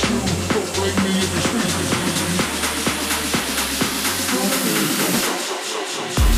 Don't blame me if you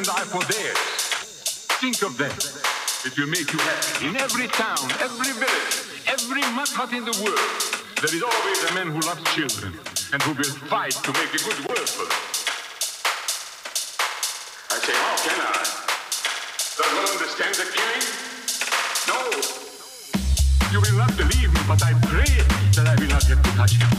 and I for theirs. Think of them. It will make you happy. In every town, every village, every mud hut in the world, there is always a man who loves children and who will fight to make a good world for them. I say, how can I? Does one understand the killing? No. You will not believe me, but I pray that I will not have to touch him.